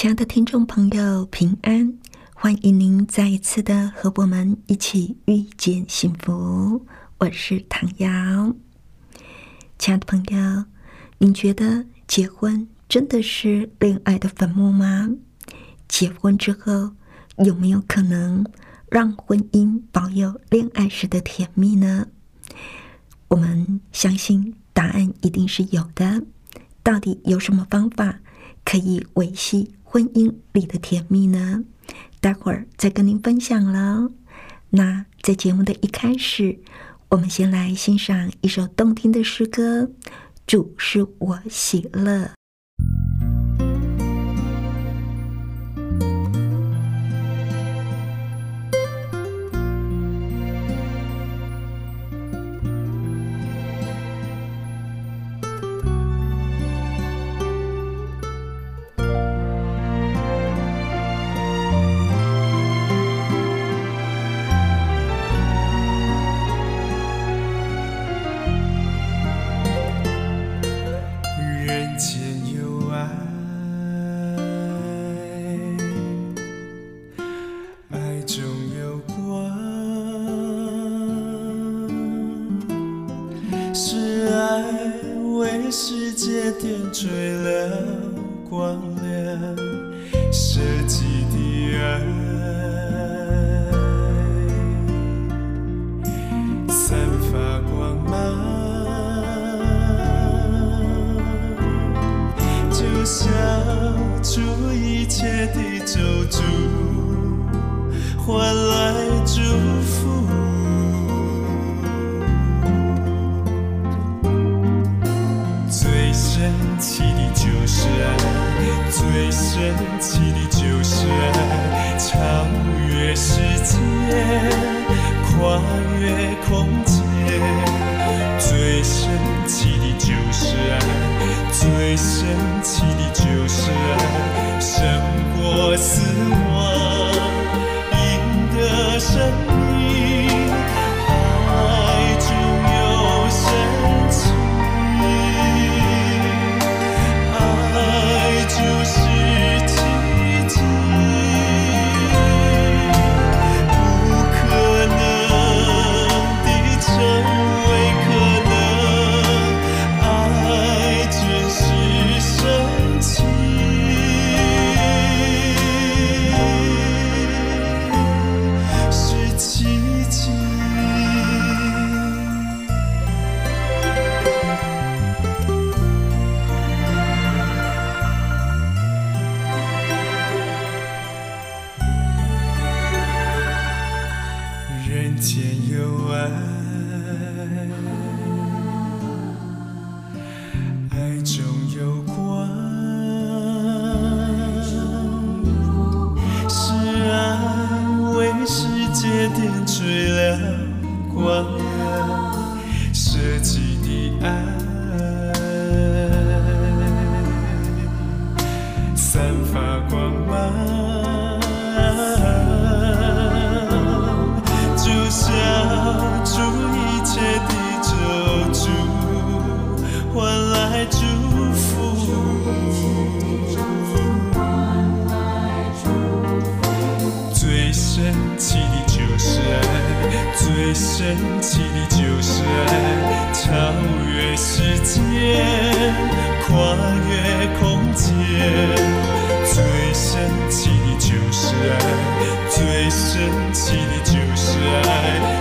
亲爱的听众朋友，平安！欢迎您再一次的和我们一起遇见幸福。我是唐瑶。亲爱的朋友，您觉得结婚？真的是恋爱的坟墓吗？结婚之后有没有可能让婚姻保有恋爱时的甜蜜呢？我们相信答案一定是有的。到底有什么方法可以维系婚姻里的甜蜜呢？待会儿再跟您分享了。那在节目的一开始，我们先来欣赏一首动听的诗歌：主是我喜乐。点缀了光空间最神奇的就是爱，最神奇的就是爱，胜过死亡，赢得生。人间有爱。时间跨越空间最神奇的就是爱最神奇的就是爱。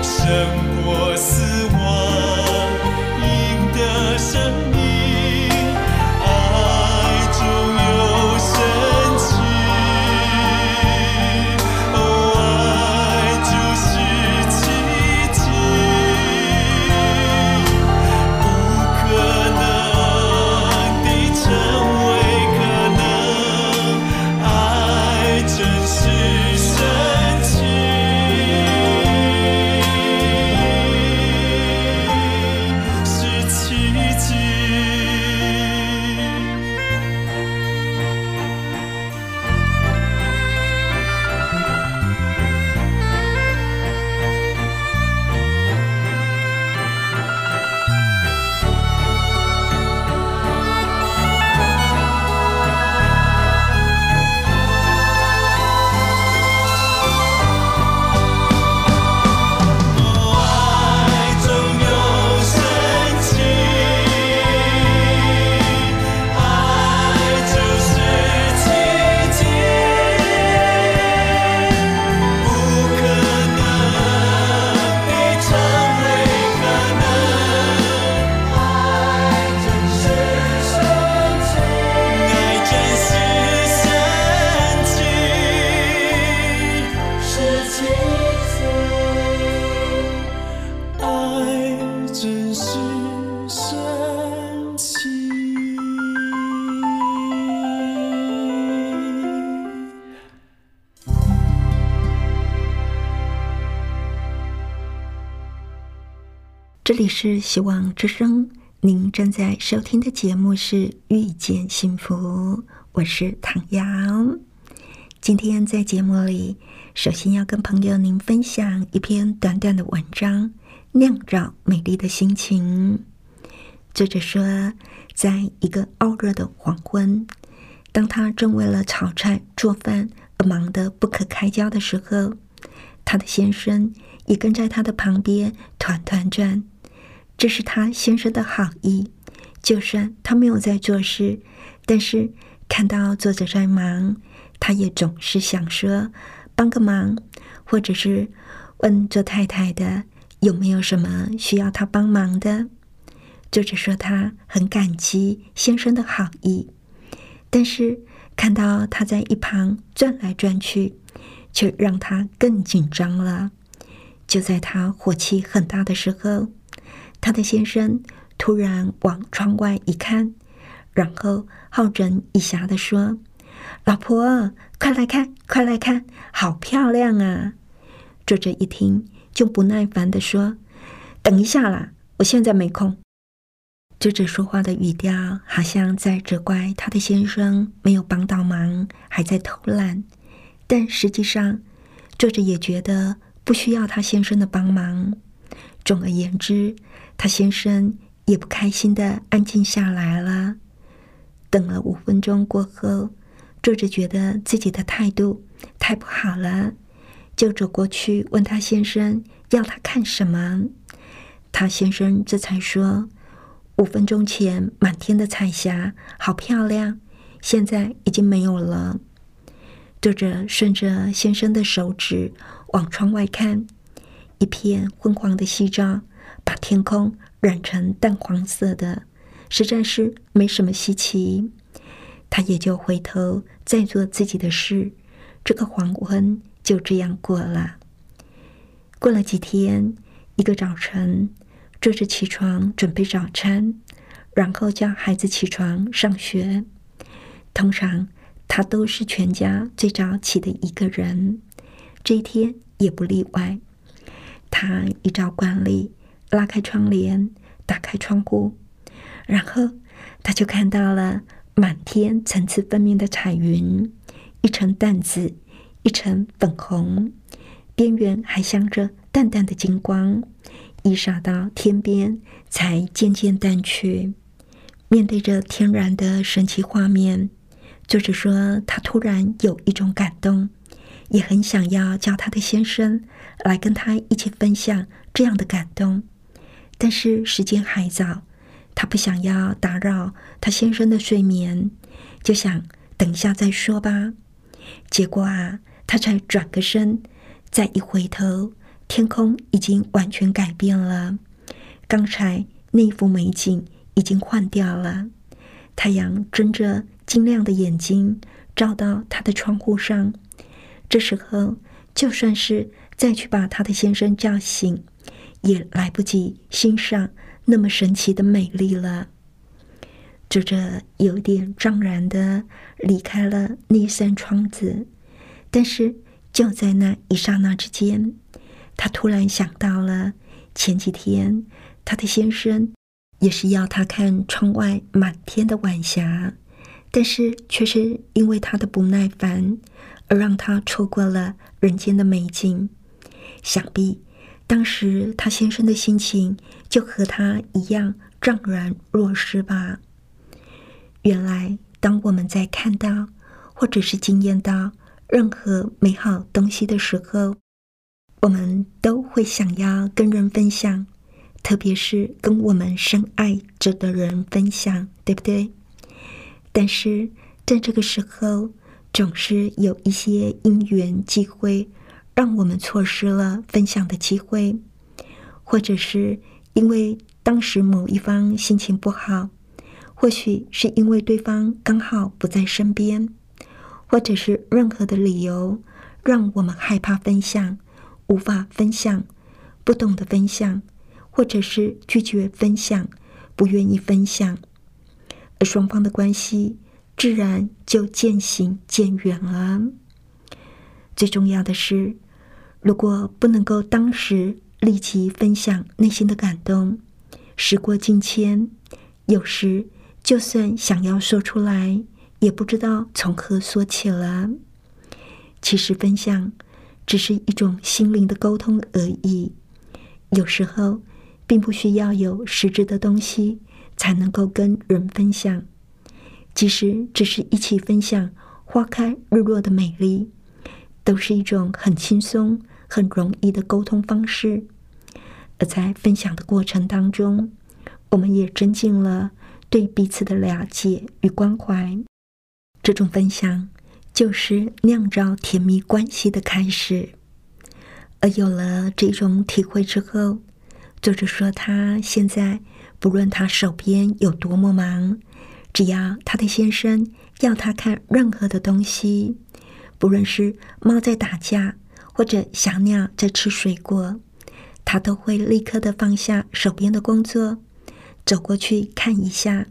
这里是希望之声，您正在收听的节目是《遇见幸福》，我是唐瑶。今天在节目里，首先要跟朋友您分享一篇短短的文章，《酿造美丽的心情》。作者说，在一个傲热的黄昏，当他正为了炒菜做饭而忙得不可开交的时候，他的先生也跟在他的旁边团团转。这是他先生的好意，就算他没有在做事，但是看到作者在忙，他也总是想说帮个忙，或者是问做太太的有没有什么需要他帮忙的。作者说他很感激先生的好意，但是看到他在一旁转来转去，却让他更紧张了。就在他火气很大的时候。他的先生突然往窗外一看，然后好整以暇的说：“老婆，快来看，快来看，好漂亮啊！”作者一听就不耐烦的说：“等一下啦，我现在没空。”作者说话的语调好像在责怪他的先生没有帮到忙，还在偷懒。但实际上，作者也觉得不需要他先生的帮忙。总而言之。他先生也不开心的安静下来了。等了五分钟过后，作者觉得自己的态度太不好了，就走过去问他先生要他看什么。他先生这才说：“五分钟前满天的彩霞好漂亮，现在已经没有了。”作者顺着先生的手指往窗外看，一片昏黄的夕照。把天空染成淡黄色的，实在是没什么稀奇。他也就回头再做自己的事。这个黄昏就这样过了。过了几天，一个早晨，坐着起床准备早餐，然后叫孩子起床上学。通常他都是全家最早起的一个人，这一天也不例外。他依照惯例。拉开窗帘，打开窗户，然后他就看到了满天层次分明的彩云，一层淡紫，一层粉红，边缘还镶着淡淡的金光，一洒到天边才渐渐淡去。面对着天然的神奇画面，作者说他突然有一种感动，也很想要叫他的先生来跟他一起分享这样的感动。但是时间还早，他不想要打扰他先生的睡眠，就想等一下再说吧。结果啊，他才转个身，再一回头，天空已经完全改变了。刚才那幅美景已经换掉了，太阳睁着晶亮的眼睛照到他的窗户上。这时候，就算是再去把他的先生叫醒。也来不及欣赏那么神奇的美丽了。作者有点怅然的离开了那扇窗子，但是就在那一刹那之间，他突然想到了前几天他的先生也是要他看窗外满天的晚霞，但是却是因为他的不耐烦而让他错过了人间的美景。想必。当时他先生的心情就和他一样怅然若失吧。原来，当我们在看到或者是惊艳到任何美好东西的时候，我们都会想要跟人分享，特别是跟我们深爱着的人分享，对不对？但是在这个时候，总是有一些因缘际会。让我们错失了分享的机会，或者是因为当时某一方心情不好，或许是因为对方刚好不在身边，或者是任何的理由，让我们害怕分享，无法分享，不懂得分享，或者是拒绝分享，不愿意分享，而双方的关系自然就渐行渐远了。最重要的是。如果不能够当时立即分享内心的感动。时过境迁，有时就算想要说出来，也不知道从何说起了。其实分享只是一种心灵的沟通而已，有时候并不需要有实质的东西才能够跟人分享。即使只是一起分享花开日落的美丽，都是一种很轻松、很容易的沟通方式。而在分享的过程当中，我们也增进了对彼此的了解与关怀。这种分享就是酿造甜蜜关系的开始。而有了这种体会之后，作者说，他现在不论他手边有多么忙。只要他的先生要他看任何的东西，不论是猫在打架，或者小鸟在吃水果，他都会立刻的放下手边的工作，走过去看一下，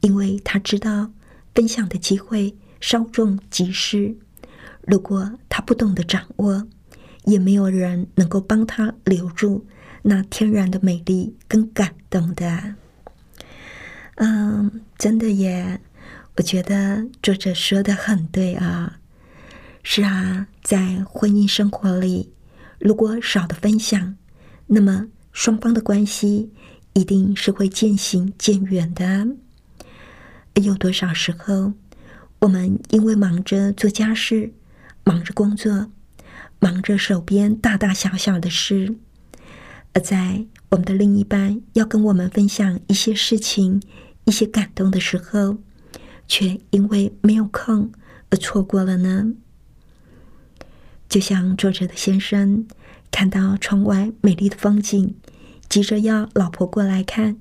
因为他知道分享的机会稍纵即逝。如果他不懂得掌握，也没有人能够帮他留住那天然的美丽跟感动的。嗯，真的耶，我觉得作者说的很对啊。是啊，在婚姻生活里，如果少的分享，那么双方的关系一定是会渐行渐远的。有多少时候，我们因为忙着做家事，忙着工作，忙着手边大大小小的事，而在我们的另一半要跟我们分享一些事情。一些感动的时候，却因为没有空而错过了呢。就像作者的先生看到窗外美丽的风景，急着要老婆过来看，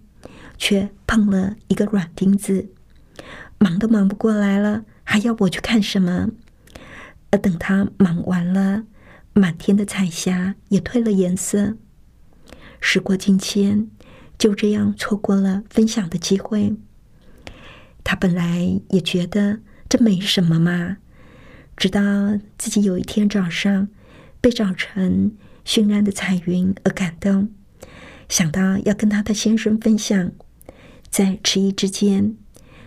却碰了一个软钉子，忙都忙不过来了，还要我去看什么？而等他忙完了，满天的彩霞也褪了颜色。时过境迁。就这样错过了分享的机会。他本来也觉得这没什么嘛，直到自己有一天早上被早晨绚烂的彩云而感动，想到要跟他的先生分享，在迟疑之间，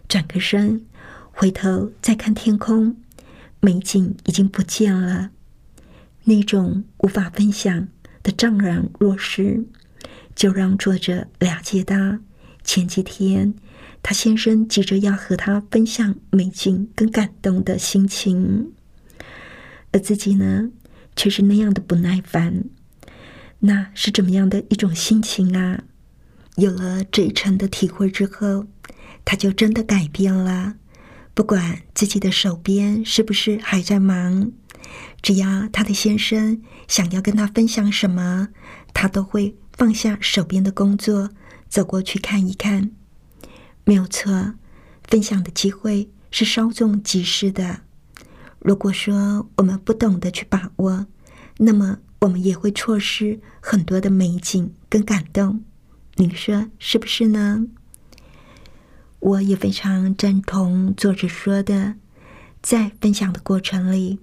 转个身回头再看天空，美景已经不见了，那种无法分享的怅然若失。就让作者了解到，前几天他先生急着要和他分享美景跟感动的心情，而自己呢，却是那样的不耐烦。那是怎么样的一种心情啊？有了这一层的体会之后，他就真的改变了。不管自己的手边是不是还在忙，只要他的先生想要跟他分享什么，他都会。放下手边的工作，走过去看一看，没有错。分享的机会是稍纵即逝的。如果说我们不懂得去把握，那么我们也会错失很多的美景跟感动。你说是不是呢？我也非常赞同作者说的，在分享的过程里，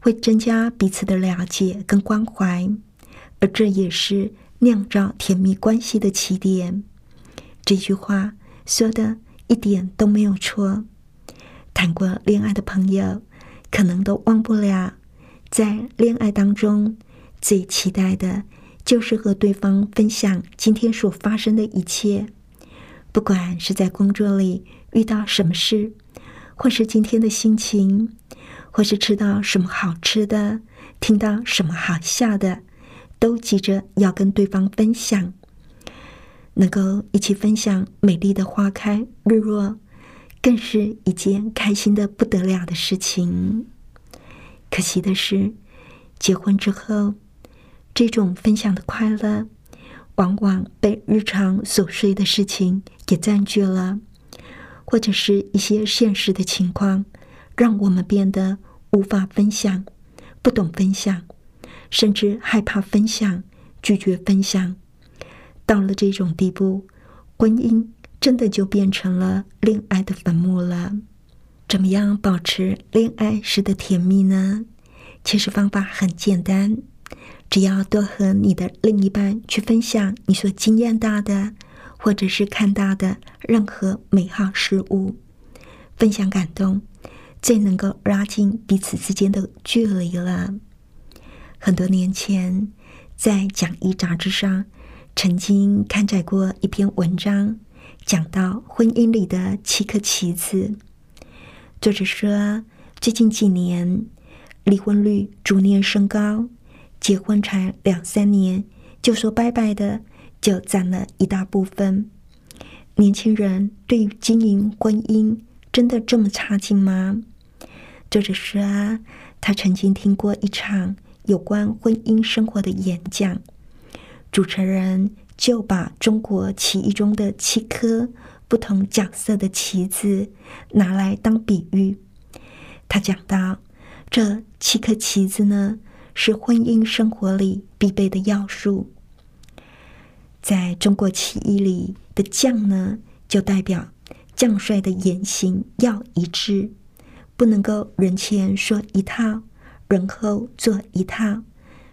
会增加彼此的了解跟关怀，而这也是。酿造甜蜜关系的起点，这句话说的一点都没有错。谈过恋爱的朋友，可能都忘不了，在恋爱当中最期待的就是和对方分享今天所发生的一切，不管是在工作里遇到什么事，或是今天的心情，或是吃到什么好吃的，听到什么好笑的。都急着要跟对方分享，能够一起分享美丽的花开日落，更是一件开心的不得了的事情。可惜的是，结婚之后，这种分享的快乐，往往被日常琐碎的事情给占据了，或者是一些现实的情况，让我们变得无法分享，不懂分享。甚至害怕分享，拒绝分享，到了这种地步，婚姻真的就变成了恋爱的坟墓了。怎么样保持恋爱时的甜蜜呢？其实方法很简单，只要多和你的另一半去分享你所经验到的，或者是看到的任何美好事物，分享感动，最能够拉近彼此之间的距离了。很多年前，在讲义杂志上曾经刊载过一篇文章，讲到婚姻里的七颗棋子。作者说，最近几年离婚率逐年升高。结婚才两三年就说拜拜的，就占了一大部分。年轻人对于经营婚姻真的这么差劲吗？作者说啊，他曾经听过一场有关婚姻生活的演讲，主持人就把中国棋艺中的七颗不同角色的棋子拿来当比喻。他讲到，这七颗棋子呢。是婚姻生活里必备的要素。在中国棋艺里的将呢，就代表将帅的言行要一致，不能够人前说一套，人后做一套，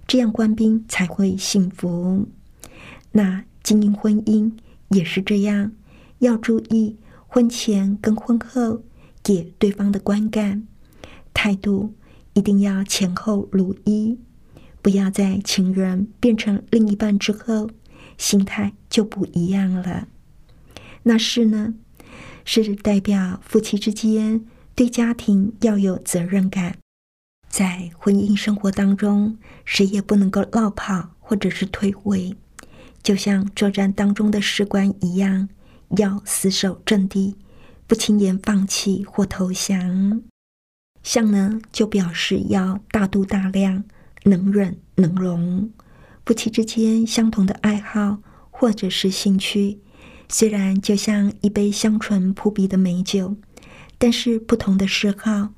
这样官兵才会幸福。那经营婚姻也是这样，要注意婚前跟婚后给对方的观感态度。一定要前后如一，不要在情人变成另一半之后，心态就不一样了。那是呢，是代表夫妻之间对家庭要有责任感，在婚姻生活当中，谁也不能够落跑或者是退位，就像作战当中的士官一样，要死守阵地，不轻言放弃或投降。相呢，就表示要大度大量，能忍能容。夫妻之间相同的爱好或者是兴趣，虽然就像一杯香醇扑鼻的美酒，但是不同的嗜好，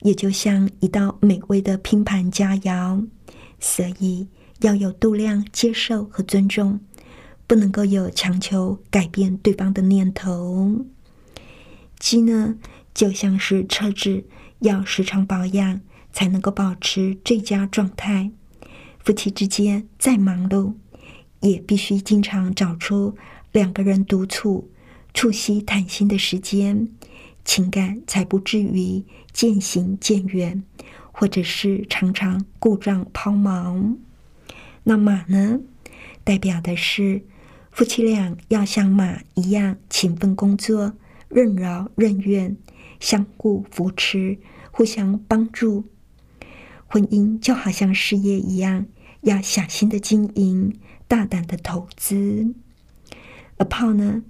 也就像一道美味的拼盘佳肴。所以要有度量、接受和尊重，不能够有强求改变对方的念头。鸡呢，就像是车子。要时常保养，才能够保持最佳状态。夫妻之间再忙碌，也必须经常找出两个人独处、促膝谈心的时间，情感才不至于渐行渐远，或者是常常故障抛锚。那马呢，代表的是夫妻俩要像马一样勤奋工作，任劳任怨。相互扶持，互相帮助，婚姻就好像事业一样，要小心的经营，大胆的投资。而泡呢，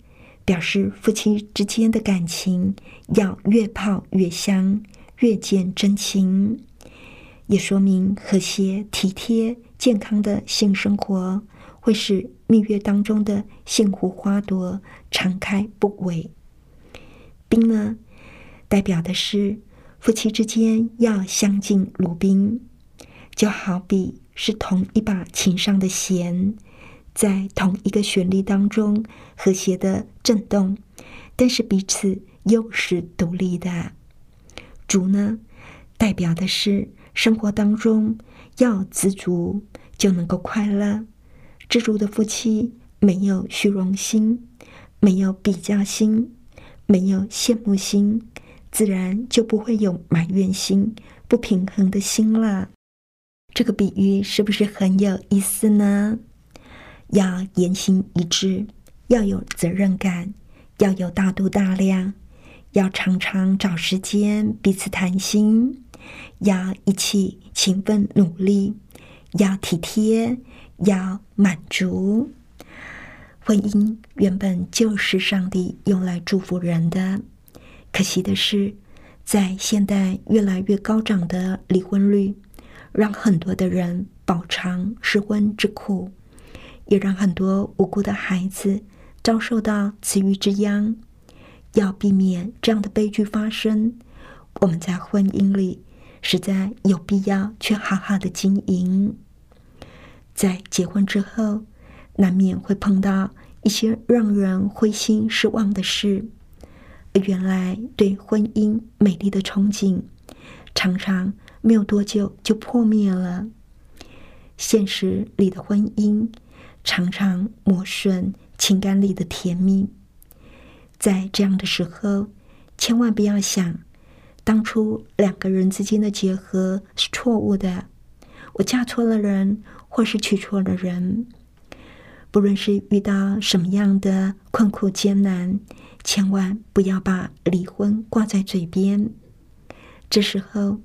表示夫妻之间的感情要越泡越香，越见真情，也说明和谐、体贴、健康的性生活会使蜜月当中的幸福花朵常开不萎。冰呢？代表的是夫妻之间要相敬如宾，就好比是同一把琴上的弦，在同一个旋律当中和谐的震动，但是彼此又是独立的。竹呢，代表的是生活当中要知足就能够快乐，知足的夫妻没有虚荣心，没有比较心，没有羡慕心。自然就不会有埋怨心、不平衡的心了。这个比喻是不是很有意思呢？要言行一致，要有责任感，要有大度大量，要常常找时间彼此谈心，要一起勤奋努力，要体贴，要满足。婚姻原本就是上帝用来祝福人的。可惜的是，在现代越来越高涨的离婚率，让很多的人饱尝失婚之苦，也让很多无辜的孩子遭受到池鱼之殃。要避免这样的悲剧发生，我们在婚姻里实在有必要去好好的经营。在结婚之后，难免会碰到一些让人灰心失望的事。原来对婚姻美丽的憧憬，常常没有多久就破灭了。现实里的婚姻常常磨损情感里的甜蜜。在这样的时候，千万不要想当初两个人之间的结合是错误的，我嫁错了人，或是娶错了人。不论是遇到什么样的困苦艰难，千万不要把离婚挂在嘴边。这时候，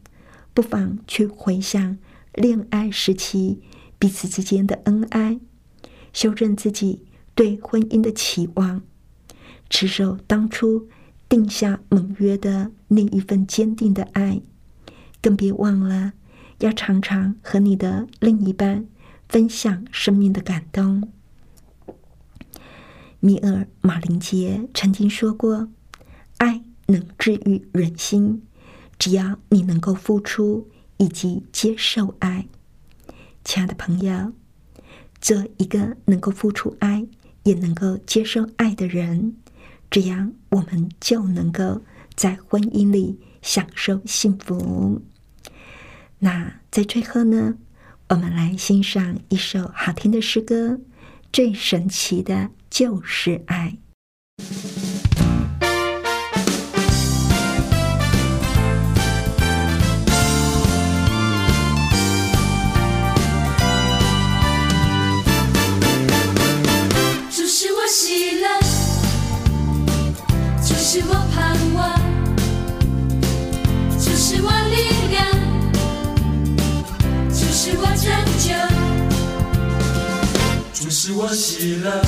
不妨去回想恋爱时期彼此之间的恩爱，修正自己对婚姻的期望，持守当初定下盟约的那一份坚定的爱。更别忘了，要常常和你的另一半分享生命的感动。米尔·马林杰曾经说过：“爱能治愈人心，只要你能够付出以及接受爱。”亲爱的朋友，做一个能够付出爱也能够接受爱的人，这样我们就能够在婚姻里享受幸福。那在最后呢，我们来欣赏一首好听的诗歌。最神奇的就是爱。喜乐，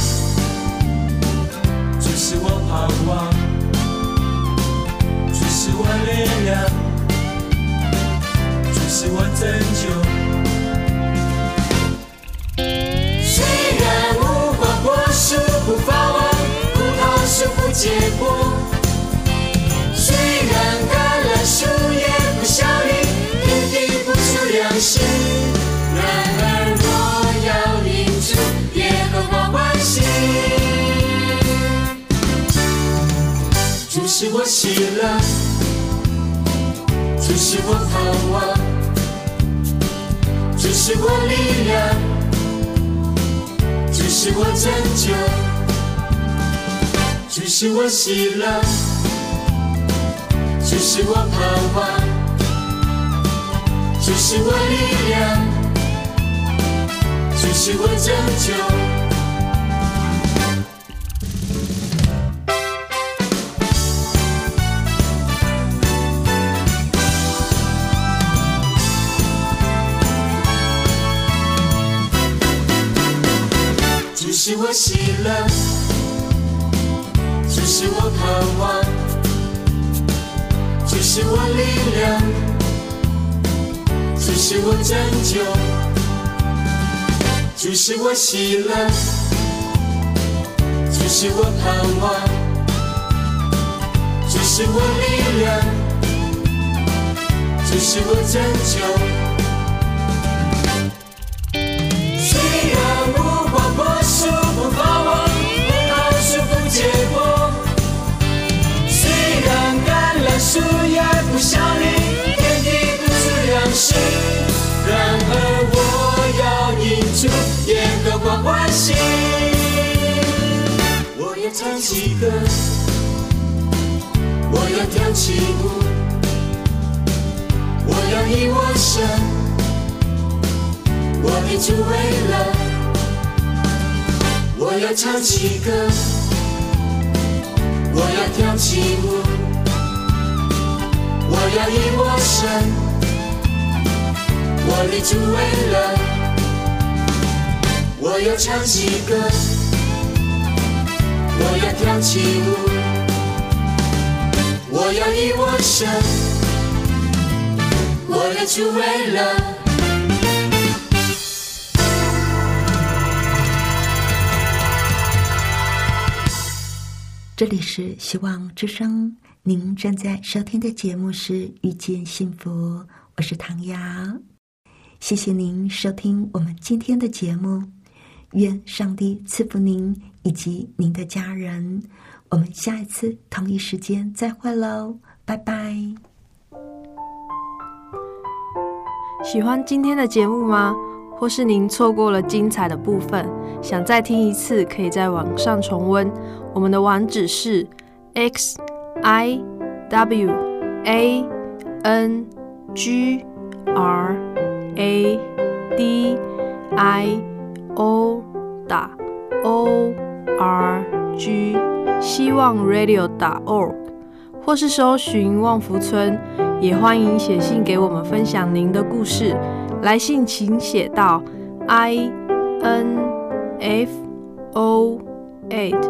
是我喜乐，主是我盼望，主是我力量。主是我拯救，主是我喜乐，主是我盼望，主是我力量，主是我拯救。主是我盼望，主是我力量，主是我拯救，主是我喜乐，主是我盼望，主是我力量，主是我拯救。我要唱起歌，我要跳起舞，我要以我神。我的主为了，我要唱起歌，我要跳起舞，我要以我神。我的主为了，我要唱起歌，我要跳起舞，我要以我神。我的主为了。这里是希望之声，您正在收听的节目是《遇见幸福》，我是唐瑶。谢谢您收听我们今天的节目，愿上帝赐福您以及您的家人。我们下一次同一时间再会喽，拜拜。喜欢今天的节目吗？或是您错过了精彩的部分，想再听一次，可以在网上重温。我们的网址是 x i w a n g r a d i o 打 o r g 希望 radio 打 org，或是搜寻旺福村，也欢迎写信给我们分享您的故事。来信请写到 i n f o a t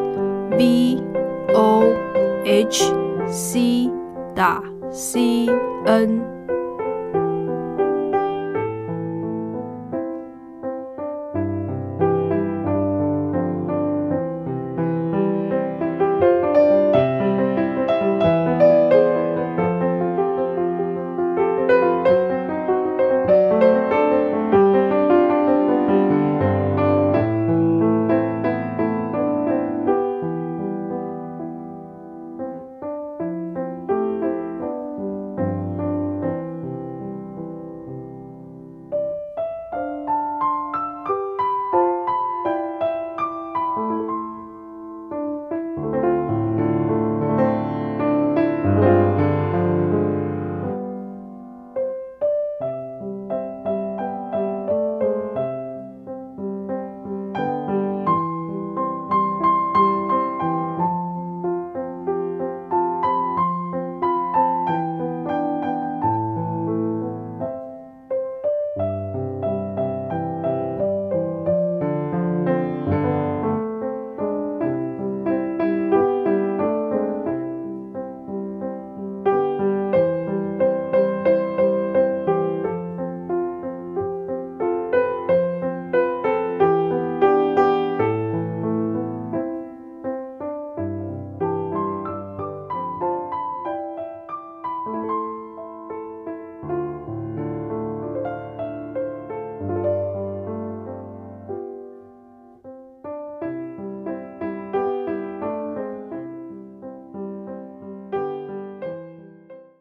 b o h c 打 c n。